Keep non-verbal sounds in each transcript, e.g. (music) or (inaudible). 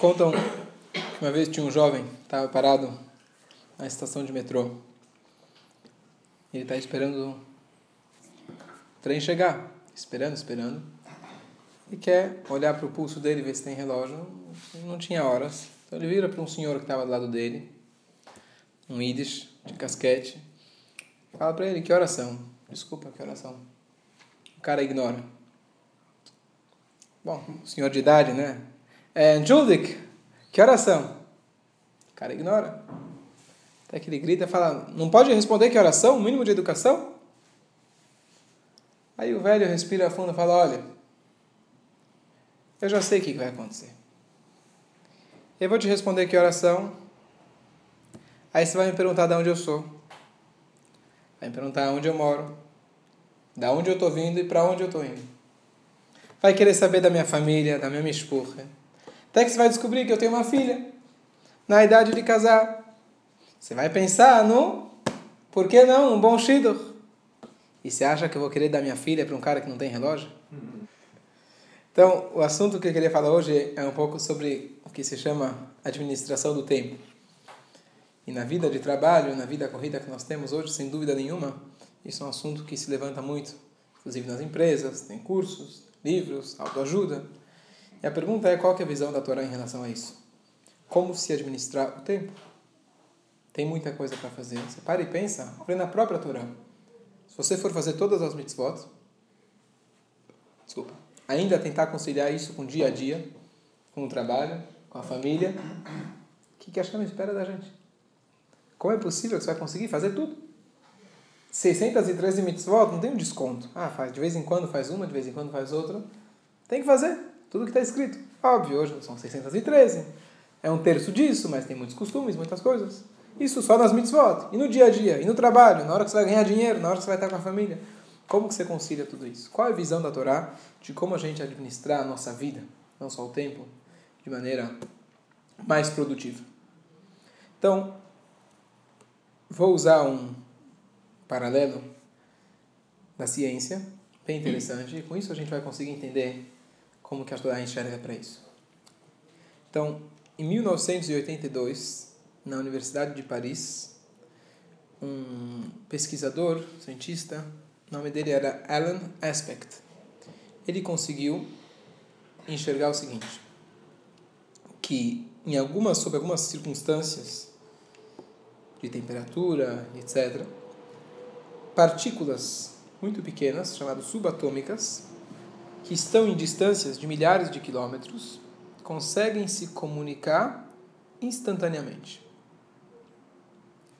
Contam que uma vez tinha um jovem, estava parado na estação de metrô. Ele está esperando o trem chegar, esperando, esperando. E quer olhar para o pulso dele, ver se tem relógio. Não tinha horas. Então ele vira para um senhor que estava do lado dele, um Yiddish de casquete. Fala para ele que oração. Desculpa, que oração. O cara ignora. Bom, senhor de idade, né? É, Juldik, que oração? O cara ignora. Até que ele grita e fala, não pode responder que oração? O mínimo de educação? Aí o velho respira fundo e fala, olha, eu já sei o que vai acontecer. Eu vou te responder que oração. Aí você vai me perguntar de onde eu sou. Vai me perguntar onde eu moro. Da onde eu estou vindo e para onde eu estou indo. Vai querer saber da minha família, da minha esposa. Até que você vai descobrir que eu tenho uma filha, na idade de casar. Você vai pensar no, por que não, um bom shidduch. E você acha que eu vou querer dar minha filha para um cara que não tem relógio? Então, o assunto que eu queria falar hoje é um pouco sobre o que se chama administração do tempo. E na vida de trabalho, na vida corrida que nós temos hoje, sem dúvida nenhuma, isso é um assunto que se levanta muito, inclusive nas empresas, tem cursos, livros, autoajuda. E a pergunta é qual é a visão da Torá em relação a isso? Como se administrar o tempo? Tem muita coisa para fazer. Você para e pensa, olha na própria Torá. Se você for fazer todas as mitzvot, desculpa, ainda tentar conciliar isso com o dia a dia, com o trabalho, com a família, o que, que a Hashem espera da gente? Como é possível que você vai conseguir fazer tudo? 613 mitzvot não tem um desconto. Ah, faz de vez em quando faz uma, de vez em quando faz outra. Tem que fazer. Tudo que está escrito. Óbvio, hoje são 613. É um terço disso, mas tem muitos costumes, muitas coisas. Isso só nas mitzvot. E no dia a dia, e no trabalho, na hora que você vai ganhar dinheiro, na hora que você vai estar com a família. Como que você concilia tudo isso? Qual é a visão da Torá de como a gente administrar a nossa vida, não só o tempo, de maneira mais produtiva? Então, vou usar um paralelo da ciência, bem interessante, e com isso a gente vai conseguir entender como que a Torá enxerga para isso. Então, em 1982, na Universidade de Paris, um pesquisador, cientista, o nome dele era Alan Aspect. Ele conseguiu enxergar o seguinte, que em algumas, sob algumas circunstâncias de temperatura, etc., partículas muito pequenas, chamadas subatômicas, que estão em distâncias de milhares de quilômetros conseguem se comunicar instantaneamente.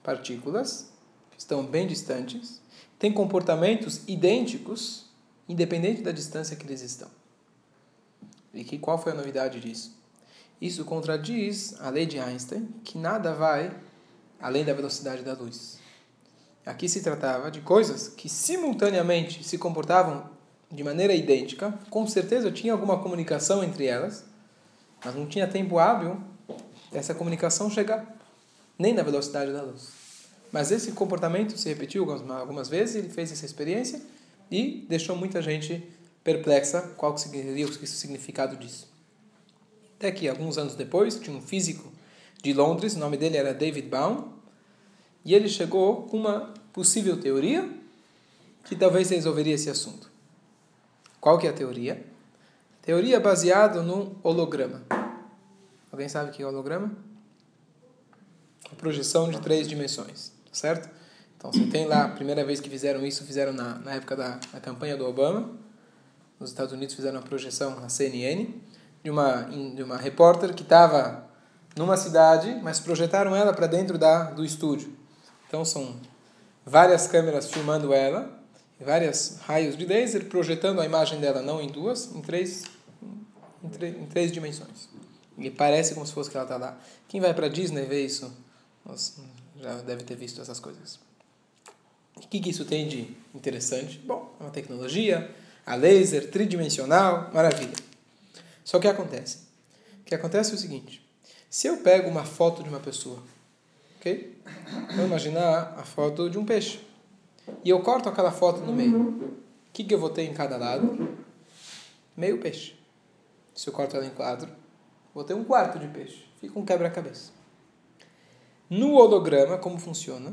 Partículas que estão bem distantes têm comportamentos idênticos, independente da distância que eles estão. E que, qual foi a novidade disso? Isso contradiz a lei de Einstein, que nada vai além da velocidade da luz. Aqui se tratava de coisas que simultaneamente se comportavam de maneira idêntica, com certeza tinha alguma comunicação entre elas, mas não tinha tempo hábil dessa comunicação chegar, nem na velocidade da luz. Mas esse comportamento se repetiu algumas vezes, ele fez essa experiência e deixou muita gente perplexa qual seria o significado disso. Até que, alguns anos depois, tinha um físico de Londres, o nome dele era David Baum, e ele chegou com uma possível teoria que talvez resolveria esse assunto. Qual que é a teoria? Teoria baseada num holograma. Alguém sabe o que é holograma? A projeção de três dimensões, certo? Então, você tem lá, a primeira vez que fizeram isso, fizeram na, na época da na campanha do Obama. Nos Estados Unidos fizeram uma projeção na CNN de uma, de uma repórter que estava numa cidade, mas projetaram ela para dentro da, do estúdio. Então, são várias câmeras filmando ela vários raios de laser projetando a imagem dela não em duas, em três, em, em três dimensões. E parece como se fosse que ela está lá. Quem vai para Disney ver isso, nossa, já deve ter visto essas coisas. O que, que isso tem de interessante? Bom, é uma tecnologia, a laser, tridimensional, maravilha. Só que acontece? O que acontece é o seguinte: se eu pego uma foto de uma pessoa, ok? Vamos imaginar a foto de um peixe e eu corto aquela foto no meio, o que, que eu vou ter em cada lado? Meio peixe. Se eu corto ela em quadro, Vou ter um quarto de peixe. Fica um quebra-cabeça. No holograma, como funciona?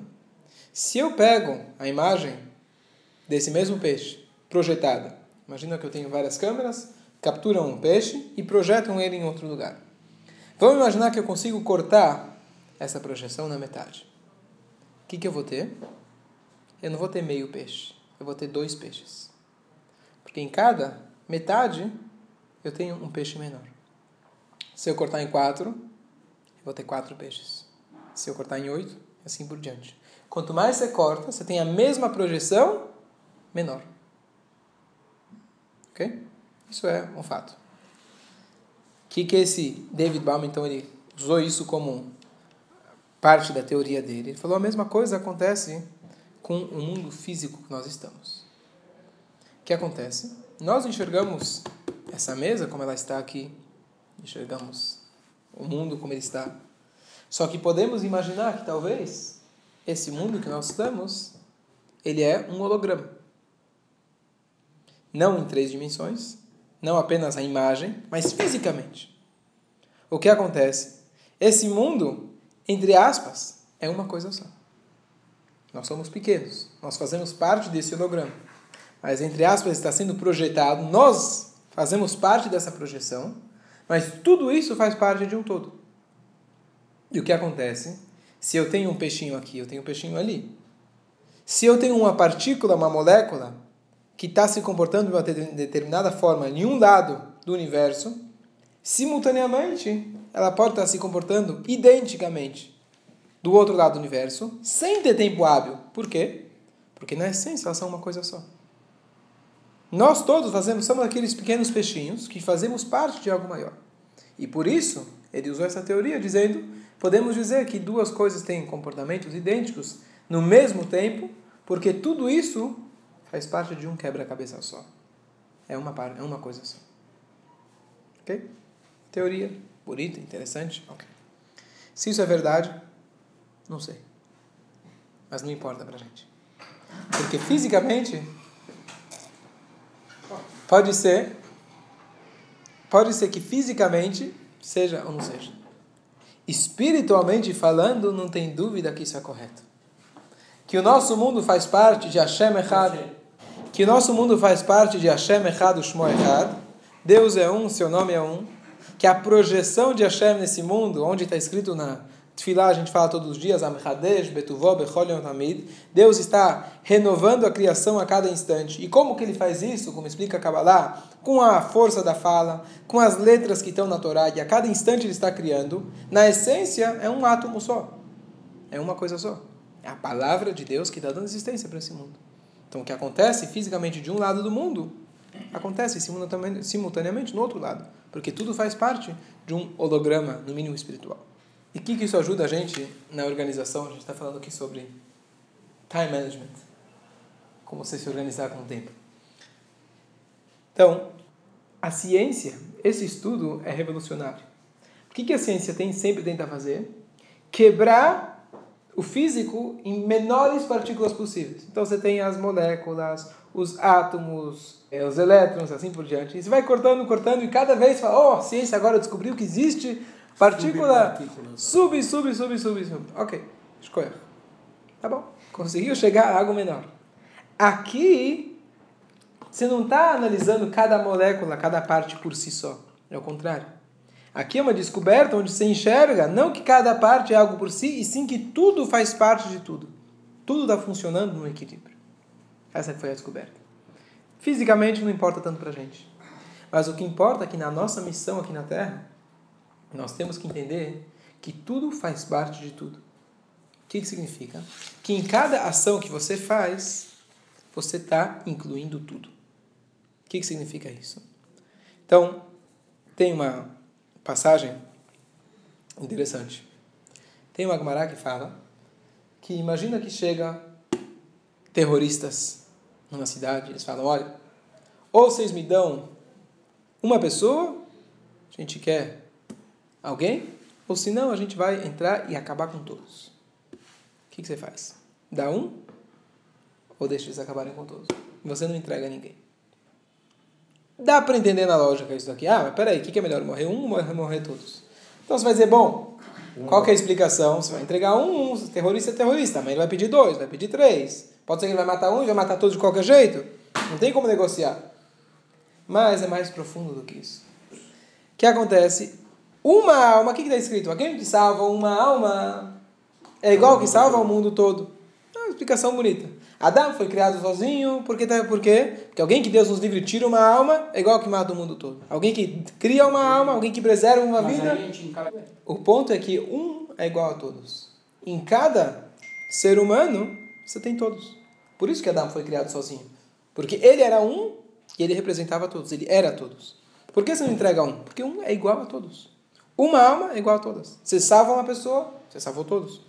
Se eu pego a imagem desse mesmo peixe projetada, imagina que eu tenho várias câmeras, capturam um peixe e projetam ele em outro lugar. Vamos imaginar que eu consigo cortar essa projeção na metade. O que, que eu vou ter? Eu não vou ter meio peixe, eu vou ter dois peixes. Porque em cada metade eu tenho um peixe menor. Se eu cortar em quatro, eu vou ter quatro peixes. Se eu cortar em oito, assim por diante. Quanto mais você corta, você tem a mesma projeção menor. Ok? Isso é um fato. O que, que esse David Baum, então, ele usou isso como parte da teoria dele? Ele falou a mesma coisa acontece com o mundo físico que nós estamos. O que acontece? Nós enxergamos essa mesa como ela está aqui, enxergamos o mundo como ele está. Só que podemos imaginar que talvez esse mundo que nós estamos, ele é um holograma. Não em três dimensões, não apenas a imagem, mas fisicamente. O que acontece? Esse mundo, entre aspas, é uma coisa só. Nós somos pequenos, nós fazemos parte desse holograma. Mas, entre aspas, está sendo projetado, nós fazemos parte dessa projeção, mas tudo isso faz parte de um todo. E o que acontece? Se eu tenho um peixinho aqui, eu tenho um peixinho ali. Se eu tenho uma partícula, uma molécula, que está se comportando de uma determinada forma em um lado do universo, simultaneamente ela pode estar se comportando identicamente do outro lado do universo, sem ter tempo hábil. Por quê? Porque na essência elas são uma coisa só. Nós todos fazemos, somos aqueles pequenos peixinhos que fazemos parte de algo maior. E por isso, ele usou essa teoria dizendo, podemos dizer que duas coisas têm comportamentos idênticos no mesmo tempo, porque tudo isso faz parte de um quebra-cabeça só. É uma, é uma coisa só. Ok? Teoria bonita, interessante. Ok. Se isso é verdade, não sei. Mas não importa pra gente. Porque fisicamente pode ser pode ser que fisicamente seja ou não seja. Espiritualmente falando, não tem dúvida que isso é correto. Que o nosso mundo faz parte de Hashem Echad. Que o nosso mundo faz parte de Hashem Echad, Shmo Echad. Deus é um, seu nome é um. Que a projeção de Hashem nesse mundo, onde está escrito na Tfilá a gente fala todos os dias, Amchadesh, Betuvó, Bechol Tamid. Deus está renovando a criação a cada instante. E como que ele faz isso? Como explica Kabbalah? Com a força da fala, com as letras que estão na Torá, e a cada instante ele está criando. Na essência, é um átomo só. É uma coisa só. É a palavra de Deus que está dando existência para esse mundo. Então, o que acontece fisicamente de um lado do mundo, acontece simultaneamente no outro lado. Porque tudo faz parte de um holograma, no mínimo espiritual. E o que, que isso ajuda a gente na organização? A gente está falando aqui sobre time management. Como você se organizar com o tempo. Então, a ciência, esse estudo é revolucionário. O que, que a ciência tem sempre tenta fazer? Quebrar o físico em menores partículas possíveis. Então você tem as moléculas, os átomos, eh, os elétrons, assim por diante. E você vai cortando, cortando, e cada vez fala, oh, ciência agora descobriu que existe Partícula sub, sub, sub, sub, sub. Ok, escolha. Tá bom. Conseguiu chegar a algo menor. Aqui, você não está analisando cada molécula, cada parte por si só. É o contrário. Aqui é uma descoberta onde você enxerga não que cada parte é algo por si, e sim que tudo faz parte de tudo. Tudo está funcionando no equilíbrio. Essa foi a descoberta. Fisicamente não importa tanto para gente. Mas o que importa é que na nossa missão aqui na Terra, nós temos que entender que tudo faz parte de tudo. O que, que significa? Que em cada ação que você faz, você está incluindo tudo. O que, que significa isso? Então, tem uma passagem interessante. Tem uma Gemara que fala que imagina que chega terroristas numa cidade, eles falam, olha, ou vocês me dão uma pessoa, a gente quer alguém, ou senão a gente vai entrar e acabar com todos. O que, que você faz? Dá um ou deixa eles acabarem com todos? Você não entrega ninguém. Dá para entender na lógica isso daqui. Ah, mas peraí, o que, que é melhor? Morrer um ou morrer, morrer todos? Então você vai dizer, bom, qual que é a explicação? Você vai entregar um, um terrorista é terrorista, mas ele vai pedir dois, vai pedir três. Pode ser que ele vai matar um e vai matar todos de qualquer jeito. Não tem como negociar. Mas é mais profundo do que isso. O que acontece? Uma alma, o que está escrito? Alguém que salva uma alma é igual que salva o mundo todo. É uma explicação bonita. Adão foi criado sozinho, por quê? Por quê? Porque alguém que Deus nos livre tira uma alma é igual que mata o mundo todo. Alguém que cria uma alma, alguém que preserva uma vida. O ponto é que um é igual a todos. Em cada ser humano, você tem todos. Por isso que Adão foi criado sozinho. Porque ele era um e ele representava todos. Ele era todos. Por que você não entrega um? Porque um é igual a todos. Uma alma é igual a todas. Você salva uma pessoa, você salvou todos.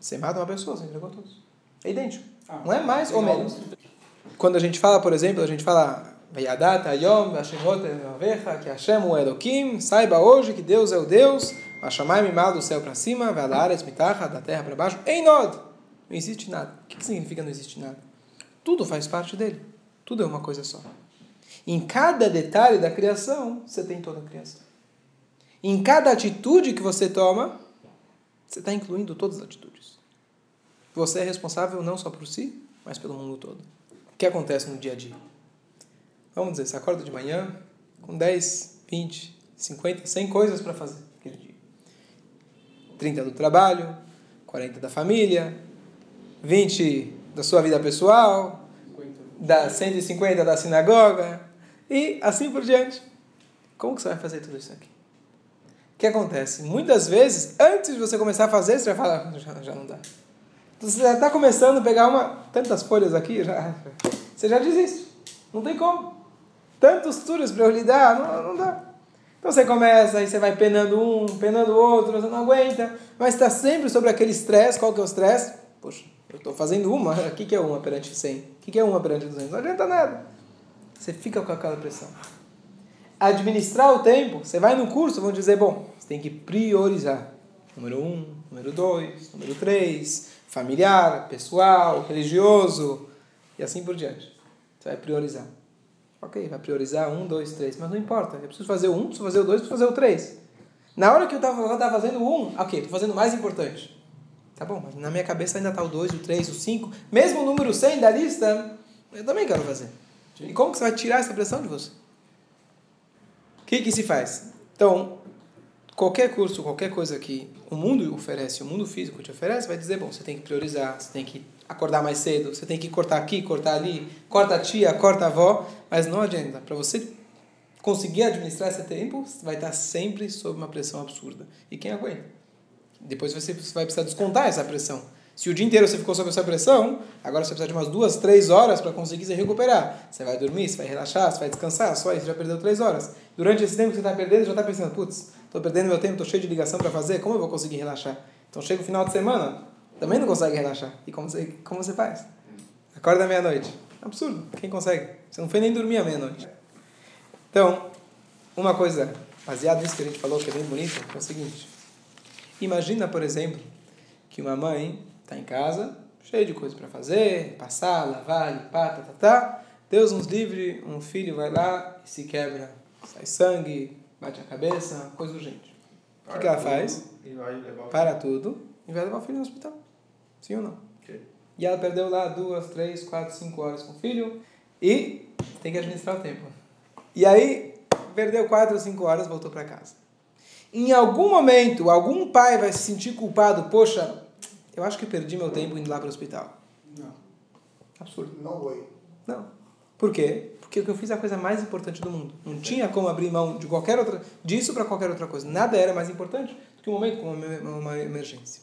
Você mata uma pessoa, você entregou todos. É idêntico. Ah, não é mais ou menos. Quando a gente fala, por exemplo, a gente fala Vayadat Ayom Hashemot que Hashem Elohim, saiba hoje que Deus é o Deus, Hashamai Mimal do céu para cima, Valares Mitacha da terra para baixo, em Nod. Não existe nada. O que significa não existe nada? Tudo faz parte dele. Tudo é uma coisa só. Em cada detalhe da criação, você tem toda a criação. Em cada atitude que você toma, você está incluindo todas as atitudes. Você é responsável não só por si, mas pelo mundo todo. O que acontece no dia a dia? Vamos dizer, você acorda de manhã com 10, 20, 50, 100 coisas para fazer aquele dia. 30 do trabalho, 40 da família, 20 da sua vida pessoal, da 150 da sinagoga e assim por diante. Como que você vai fazer tudo isso aqui? O que acontece? Muitas vezes, antes de você começar a fazer, você já fala, ah, já, já não dá. Você já está começando a pegar uma, tantas folhas aqui, já, você já desiste. Não tem como. Tantos turnos para eu lidar, não, não dá. Então você começa, aí você vai penando um, penando outro, você não aguenta, mas está sempre sobre aquele estresse. Qual que é o estresse? Poxa, eu estou fazendo uma, (laughs) o que, que é uma perante 100? O que, que é uma perante 200? Não adianta nada. Você fica com aquela pressão. Administrar o tempo, você vai no curso, vão dizer, bom, você tem que priorizar. Número um, número dois, número três, familiar, pessoal, religioso e assim por diante. Você vai priorizar. Ok, vai priorizar um, dois, três, mas não importa. Eu preciso fazer o um, preciso fazer o dois, preciso fazer o três. Na hora que eu estava fazendo o um, ok, estou fazendo o mais importante. Tá bom, mas na minha cabeça ainda está o dois, o três, o cinco. Mesmo o número 100 da lista, eu também quero fazer. E como que você vai tirar essa pressão de você? O que, que se faz? Então, qualquer curso, qualquer coisa que o mundo oferece, o mundo físico te oferece, vai dizer, bom, você tem que priorizar, você tem que acordar mais cedo, você tem que cortar aqui, cortar ali, corta a tia, corta a avó, mas não adianta. Para você conseguir administrar esse tempo, vai estar sempre sob uma pressão absurda. E quem aguenta? Depois você vai precisar descontar essa pressão. Se o dia inteiro você ficou sob essa pressão, agora você precisa de umas duas, três horas para conseguir se recuperar. Você vai dormir, você vai relaxar, você vai descansar, só isso já perdeu três horas. Durante esse tempo que você está perdendo, já está pensando, putz, estou perdendo meu tempo, estou cheio de ligação para fazer, como eu vou conseguir relaxar? Então chega o final de semana, também não consegue relaxar. E como você, como você faz? Acorda meia-noite. Absurdo. Quem consegue? Você não foi nem dormir à meia-noite. Então, uma coisa, baseado nisso que a gente falou, que é bem bonito, é o seguinte. Imagina, por exemplo, que uma mãe está em casa, cheio de coisas para fazer, passar, lavar, limpar, tá, tá, tá. Deus nos livre, um filho vai lá e se quebra, sai sangue, bate a cabeça, coisa urgente. O que, que ela faz? Para tudo e vai levar o filho no hospital. Sim ou não? Okay. E ela perdeu lá duas, três, quatro, cinco horas com o filho e tem que administrar o tempo. E aí, perdeu quatro ou cinco horas, voltou para casa. Em algum momento, algum pai vai se sentir culpado, poxa, eu acho que perdi meu tempo indo lá para o hospital. Não. Absurdo. Não foi. Não. Por quê? Porque eu fiz a coisa mais importante do mundo. Não tinha como abrir mão de qualquer outra, disso para qualquer outra coisa. Nada era mais importante do que um momento como uma emergência.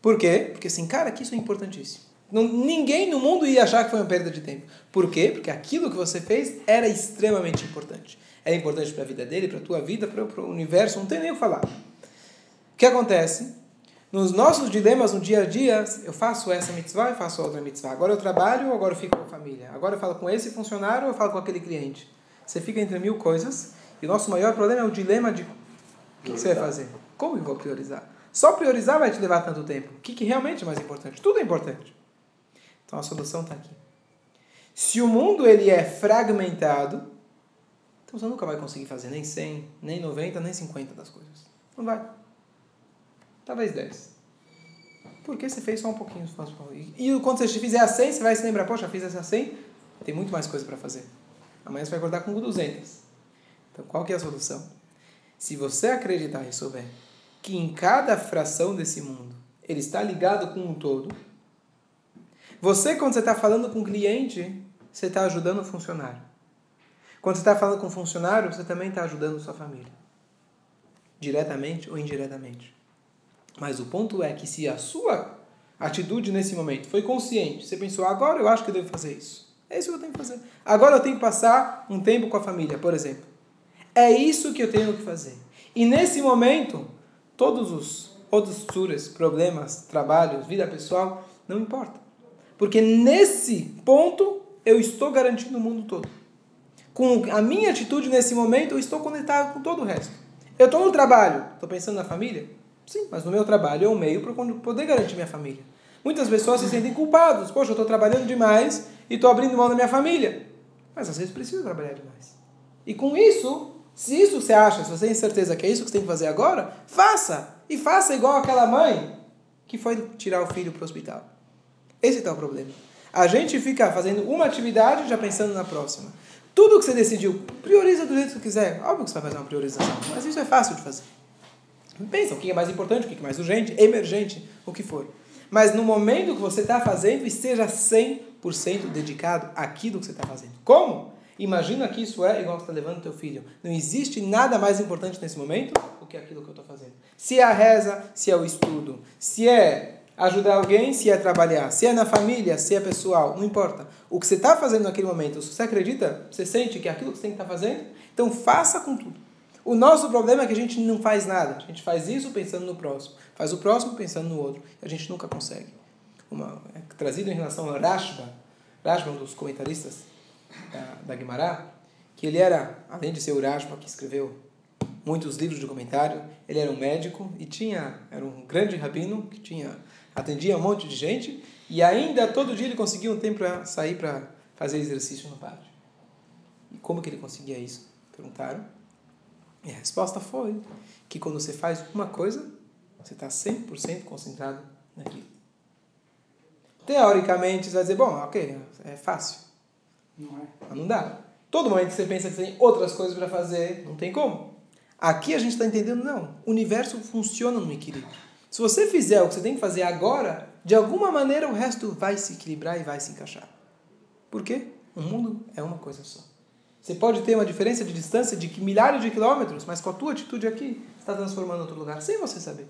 Por quê? Porque assim, cara, que isso é importantíssimo. Não, ninguém no mundo ia achar que foi uma perda de tempo. Por quê? Porque aquilo que você fez era extremamente importante. É importante para a vida dele, para a tua vida, para o universo, não tem nem o que falar. O que acontece? Nos nossos dilemas no dia a dia, eu faço essa mitzvah e faço outra mitzvah. Agora eu trabalho, agora eu fico com a família. Agora eu falo com esse funcionário, eu falo com aquele cliente. Você fica entre mil coisas e o nosso maior problema é o dilema de o que, que você vai fazer? Como eu vou priorizar? Só priorizar vai te levar tanto tempo. O que, que realmente é mais importante? Tudo é importante. Então a solução está aqui. Se o mundo ele é fragmentado, Então você nunca vai conseguir fazer nem 100, nem 90, nem 50 das coisas. Não vai. Talvez 10. Porque você fez só um pouquinho. E quando você fizer a 100, você vai se lembrar, poxa, fiz essa 100, tem muito mais coisa para fazer. Amanhã você vai acordar com 200. Então qual que é a solução? Se você acreditar e souber que em cada fração desse mundo ele está ligado com um todo, você, quando você está falando com o cliente, você está ajudando o funcionário. Quando você está falando com o funcionário, você também está ajudando sua família. Diretamente ou indiretamente. Mas o ponto é que se a sua atitude nesse momento foi consciente, você pensou, agora eu acho que eu devo fazer isso. É isso que eu tenho que fazer. Agora eu tenho que passar um tempo com a família, por exemplo. É isso que eu tenho que fazer. E nesse momento, todos os outros suras, problemas, trabalhos, vida pessoal, não importa. Porque nesse ponto eu estou garantindo o mundo todo. Com a minha atitude nesse momento, eu estou conectado com todo o resto. Eu estou no trabalho, estou pensando na família? Sim, mas no meu trabalho é um meio para poder garantir minha família. Muitas pessoas se sentem culpados. Poxa, eu estou trabalhando demais e estou abrindo mão da minha família. Mas às vezes precisa trabalhar demais. E com isso, se isso você acha, se você tem certeza que é isso que você tem que fazer agora, faça. E faça igual aquela mãe que foi tirar o filho para o hospital. Esse está o problema. A gente fica fazendo uma atividade já pensando na próxima. Tudo que você decidiu, prioriza do jeito que quiser. Óbvio que você vai fazer uma priorização, mas isso é fácil de fazer. Pensa o que é mais importante, o que é mais urgente, emergente, o que for. Mas no momento que você está fazendo, esteja 100% dedicado àquilo que você está fazendo. Como? Imagina que isso é igual que está levando teu filho. Não existe nada mais importante nesse momento do que aquilo que eu estou fazendo. Se é a reza, se é o estudo, se é ajudar alguém, se é trabalhar, se é na família, se é pessoal, não importa. O que você está fazendo naquele momento, se você acredita, você sente que é aquilo que você tem que estar tá fazendo, então faça com tudo. O nosso problema é que a gente não faz nada. A gente faz isso pensando no próximo. Faz o próximo pensando no outro. A gente nunca consegue. Uma, é trazido em relação a Rashba, Rashba, um dos comentaristas da, da Guimará, que ele era, além de ser o Rashba, que escreveu muitos livros de comentário, ele era um médico e tinha, era um grande rabino que tinha atendia um monte de gente e ainda todo dia ele conseguia um tempo para sair para fazer exercício no pátio. E como que ele conseguia isso? Perguntaram. E a resposta foi que quando você faz uma coisa, você está 100% concentrado naquilo. Teoricamente, você vai dizer, bom, ok, é fácil. Não é. Mas não dá. Todo momento que você pensa que tem outras coisas para fazer, não tem como. Aqui a gente está entendendo, não. O universo funciona no equilíbrio. Se você fizer o que você tem que fazer agora, de alguma maneira o resto vai se equilibrar e vai se encaixar. Por quê? O mundo é uma coisa só. Você pode ter uma diferença de distância de milhares de quilômetros, mas com a tua atitude aqui, está transformando outro lugar, sem você saber.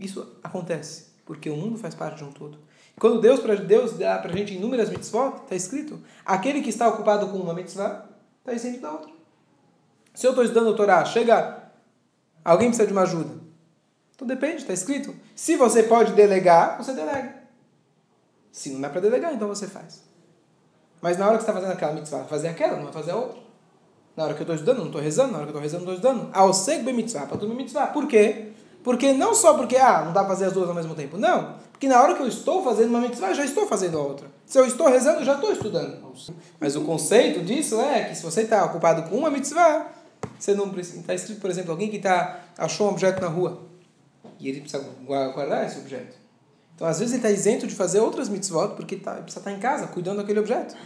Isso acontece, porque o mundo faz parte de um todo. Quando Deus, Deus dá para a gente inúmeras mitzvot, está escrito, aquele que está ocupado com uma mitzvah, está isento da outra. Se eu estou estudando o Torá, chega, alguém precisa de uma ajuda. Então depende, está escrito. Se você pode delegar, você delega. Se não dá para delegar, então você faz. Mas na hora que você está fazendo aquela mitzvah, fazer aquela, não vai fazer a outra. Na hora que eu estou estudando, não estou rezando. Na hora que eu estou rezando, não estou estudando. Ao seg mitzvah, para tudo mitzvah. Por quê? Porque não só porque, ah, não dá para fazer as duas ao mesmo tempo. Não. Porque na hora que eu estou fazendo uma mitzvah, já estou fazendo a outra. Se eu estou rezando, já estou estudando. Mas o conceito disso é que se você está ocupado com uma mitzvah, você não precisa. Está escrito, por exemplo, alguém que tá, achou um objeto na rua. E ele precisa guardar esse objeto. Então, às vezes, ele está isento de fazer outras mitzvot porque tá, precisa estar em casa, cuidando daquele objeto.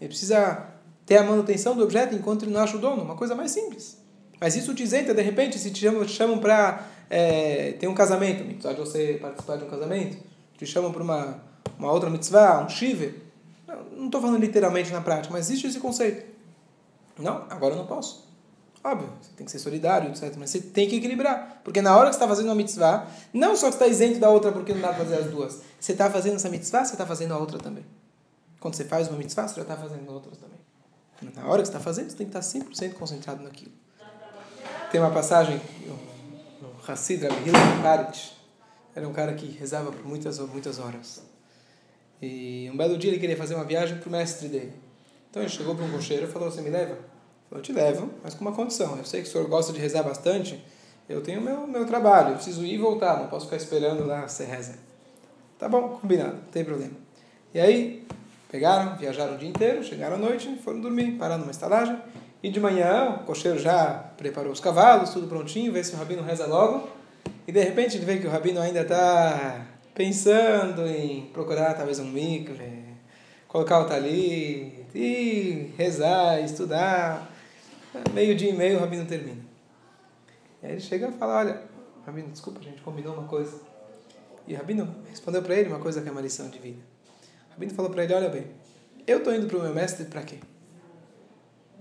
Ele precisa ter a manutenção do objeto enquanto ele não acha o dono. Uma coisa mais simples. Mas isso te isenta, de repente, se te chamam, chamam para é, ter um casamento, mitzvah de você participar de um casamento, te chamam para uma, uma outra mitzvah, um shiver. Não estou falando literalmente na prática, mas existe esse conceito. Não, agora eu não posso. Óbvio, você tem que ser solidário, etc. Mas você tem que equilibrar. Porque na hora que você está fazendo uma mitzvah, não só que você está isento da outra porque não dá para fazer as duas. Você está fazendo essa mitzvah, você está fazendo a outra também. Quando você faz uma mitzvah, você já está fazendo outras também. Na hora que você está fazendo, você tem que estar 100% concentrado naquilo. Tem uma passagem, o Hassid Rabbi Parit, era um cara que rezava por muitas, muitas horas. E um belo dia ele queria fazer uma viagem para o mestre dele. Então ele chegou para um cocheiro e falou: Você me leva? Eu te levo, mas com uma condição. Eu sei que o senhor gosta de rezar bastante. Eu tenho meu, meu trabalho, eu preciso ir e voltar, não posso ficar esperando lá você reza. Tá bom, combinado, não tem problema. E aí, pegaram, viajaram o dia inteiro, chegaram à noite, foram dormir, pararam numa estalagem. E de manhã, o cocheiro já preparou os cavalos, tudo prontinho, vê se o rabino reza logo. E de repente ele vê que o rabino ainda está pensando em procurar talvez um mikve, colocar o talit, e rezar, estudar. Meio dia e meio o rabino termina. E aí ele chega e fala, olha, rabino, desculpa, a gente combinou uma coisa. E o rabino respondeu para ele uma coisa que é uma lição de vida. O rabino falou para ele, olha bem, eu estou indo para o meu mestre para quê?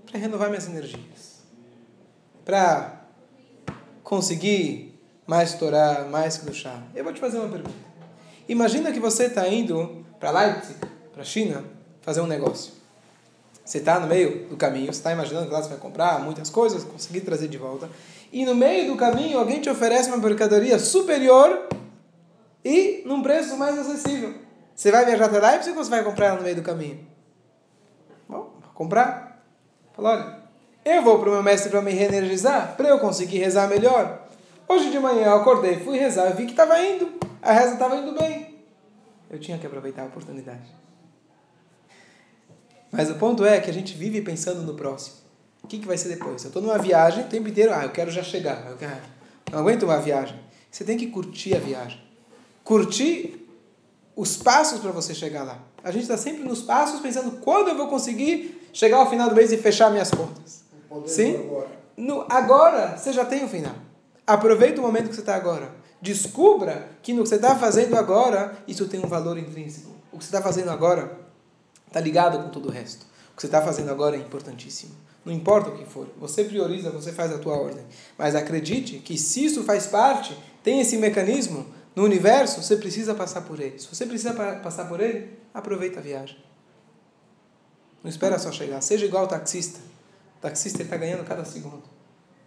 Para renovar minhas energias. Para conseguir mais Torá, mais chá. Eu vou te fazer uma pergunta. Imagina que você está indo para Leipzig, para a China, fazer um negócio. Você está no meio do caminho, você está imaginando que lá você vai comprar muitas coisas, conseguir trazer de volta. E no meio do caminho alguém te oferece uma mercadoria superior e num preço mais acessível. Você vai viajar até Leipzig ou você vai comprar ela no meio do caminho? Bom, comprar. Fala, olha, eu vou para o meu mestre para me reenergizar, para eu conseguir rezar melhor. Hoje de manhã eu acordei, fui rezar, vi que estava indo, a reza estava indo bem. Eu tinha que aproveitar a oportunidade. Mas o ponto é que a gente vive pensando no próximo. O que, que vai ser depois? Eu estou numa viagem o tempo inteiro, ah, eu quero já chegar, eu quero, não aguento uma viagem. Você tem que curtir a viagem. Curtir os passos para você chegar lá. A gente está sempre nos passos pensando quando eu vou conseguir chegar ao final do mês e fechar minhas contas. Sim? Agora. No, agora você já tem o final. Aproveita o momento que você está agora. Descubra que no que você está fazendo agora, isso tem um valor intrínseco. O que você está fazendo agora está ligado com todo o resto. O que você está fazendo agora é importantíssimo. Não importa o que for. Você prioriza, você faz a tua ordem. Mas acredite que se isso faz parte, tem esse mecanismo no universo, você precisa passar por ele. Se você precisa passar por ele, aproveita a viagem. Não espera só chegar. Seja igual o taxista. O taxista está ganhando cada segundo.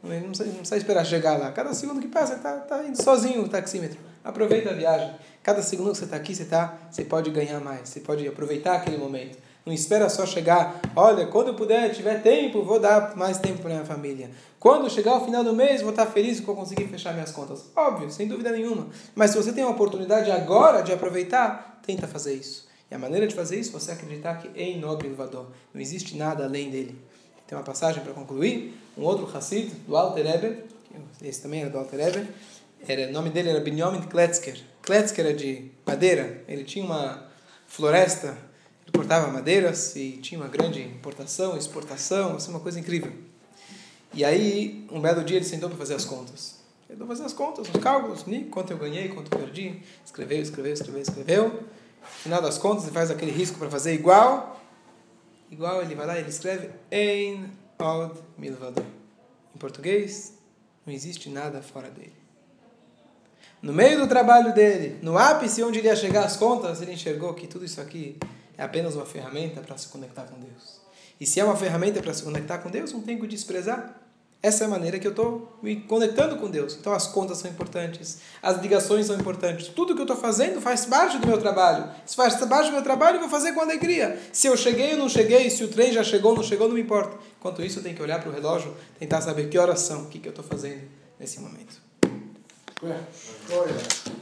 Não precisa, não precisa esperar chegar lá. Cada segundo que passa, está tá indo sozinho o taxímetro. Aproveita a viagem. Cada segundo que você está aqui, você, tá, você pode ganhar mais. Você pode aproveitar aquele momento. Não espera só chegar, olha, quando eu puder, tiver tempo, vou dar mais tempo para minha família. Quando chegar o final do mês, vou estar feliz que eu conseguir fechar minhas contas. Óbvio, sem dúvida nenhuma. Mas se você tem a oportunidade agora de aproveitar, tenta fazer isso. E a maneira de fazer isso é você acreditar que é inobre Vador. Não existe nada além dele. Tem uma passagem para concluir. Um outro Hassid, do Alter Eber, esse também era do Alter Eber, era, o nome dele era Binyamin Kletzker. Kletzker era de madeira. Ele tinha uma floresta, ele cortava madeiras e tinha uma grande importação, exportação, assim, uma coisa incrível. E aí, um belo dia ele sentou para fazer as contas. Ele vai fazer as contas, os cálculos, quanto eu ganhei, quanto eu perdi. Escreveu, escreveu, escreveu, escreveu. No final das contas, ele faz aquele risco para fazer igual. Igual, ele vai lá e ele escreve Ein od milvador. Em português, não existe nada fora dele. No meio do trabalho dele, no ápice onde ele ia chegar às contas, ele enxergou que tudo isso aqui é apenas uma ferramenta para se conectar com Deus. E se é uma ferramenta para se conectar com Deus, não tem que desprezar. Essa é a maneira que eu estou me conectando com Deus. Então as contas são importantes, as ligações são importantes. Tudo que eu estou fazendo faz parte do meu trabalho. Se faz parte do meu trabalho, eu vou fazer com alegria. Se eu cheguei ou não cheguei, se o trem já chegou ou não chegou, não me importa. Enquanto isso, eu tenho que olhar para o relógio, tentar saber que horas são, o que, que eu estou fazendo nesse momento. Ué, olha.